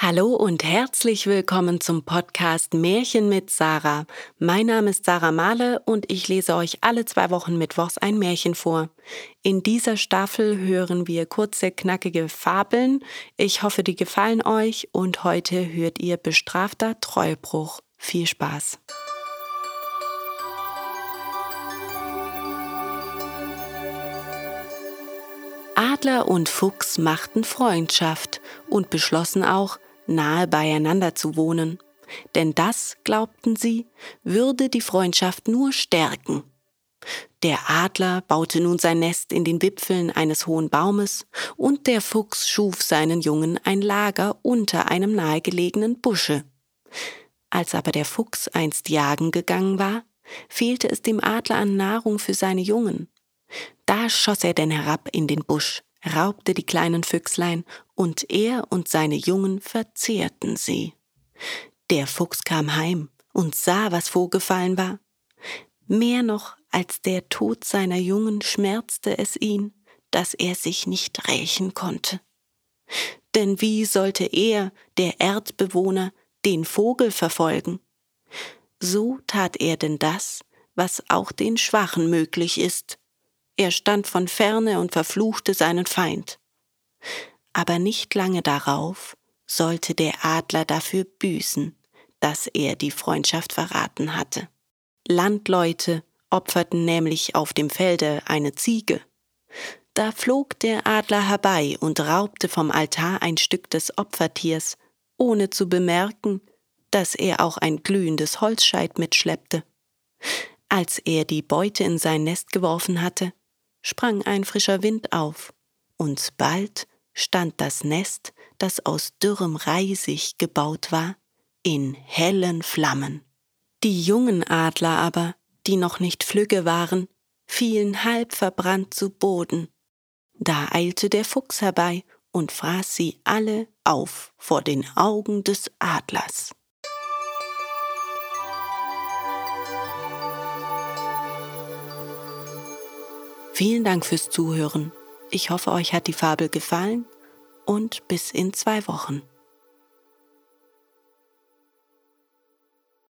Hallo und herzlich willkommen zum Podcast Märchen mit Sarah. Mein Name ist Sarah Mahle und ich lese euch alle zwei Wochen Mittwochs ein Märchen vor. In dieser Staffel hören wir kurze, knackige Fabeln. Ich hoffe, die gefallen euch und heute hört ihr bestrafter Treubruch. Viel Spaß! Adler und Fuchs machten Freundschaft und beschlossen auch, nahe beieinander zu wohnen, denn das, glaubten sie, würde die Freundschaft nur stärken. Der Adler baute nun sein Nest in den Wipfeln eines hohen Baumes, und der Fuchs schuf seinen Jungen ein Lager unter einem nahegelegenen Busche. Als aber der Fuchs einst jagen gegangen war, fehlte es dem Adler an Nahrung für seine Jungen. Da schoss er denn herab in den Busch, raubte die kleinen Füchslein, und er und seine Jungen verzehrten sie. Der Fuchs kam heim und sah, was vorgefallen war. Mehr noch als der Tod seiner Jungen schmerzte es ihn, dass er sich nicht rächen konnte. Denn wie sollte er, der Erdbewohner, den Vogel verfolgen? So tat er denn das, was auch den Schwachen möglich ist, er stand von ferne und verfluchte seinen Feind. Aber nicht lange darauf sollte der Adler dafür büßen, dass er die Freundschaft verraten hatte. Landleute opferten nämlich auf dem Felde eine Ziege. Da flog der Adler herbei und raubte vom Altar ein Stück des Opfertiers, ohne zu bemerken, dass er auch ein glühendes Holzscheit mitschleppte. Als er die Beute in sein Nest geworfen hatte, sprang ein frischer Wind auf, und bald stand das Nest, das aus dürrem Reisig gebaut war, in hellen Flammen. Die jungen Adler aber, die noch nicht flügge waren, fielen halb verbrannt zu Boden. Da eilte der Fuchs herbei und fraß sie alle auf vor den Augen des Adlers. Vielen Dank fürs Zuhören. Ich hoffe, euch hat die Fabel gefallen und bis in zwei Wochen.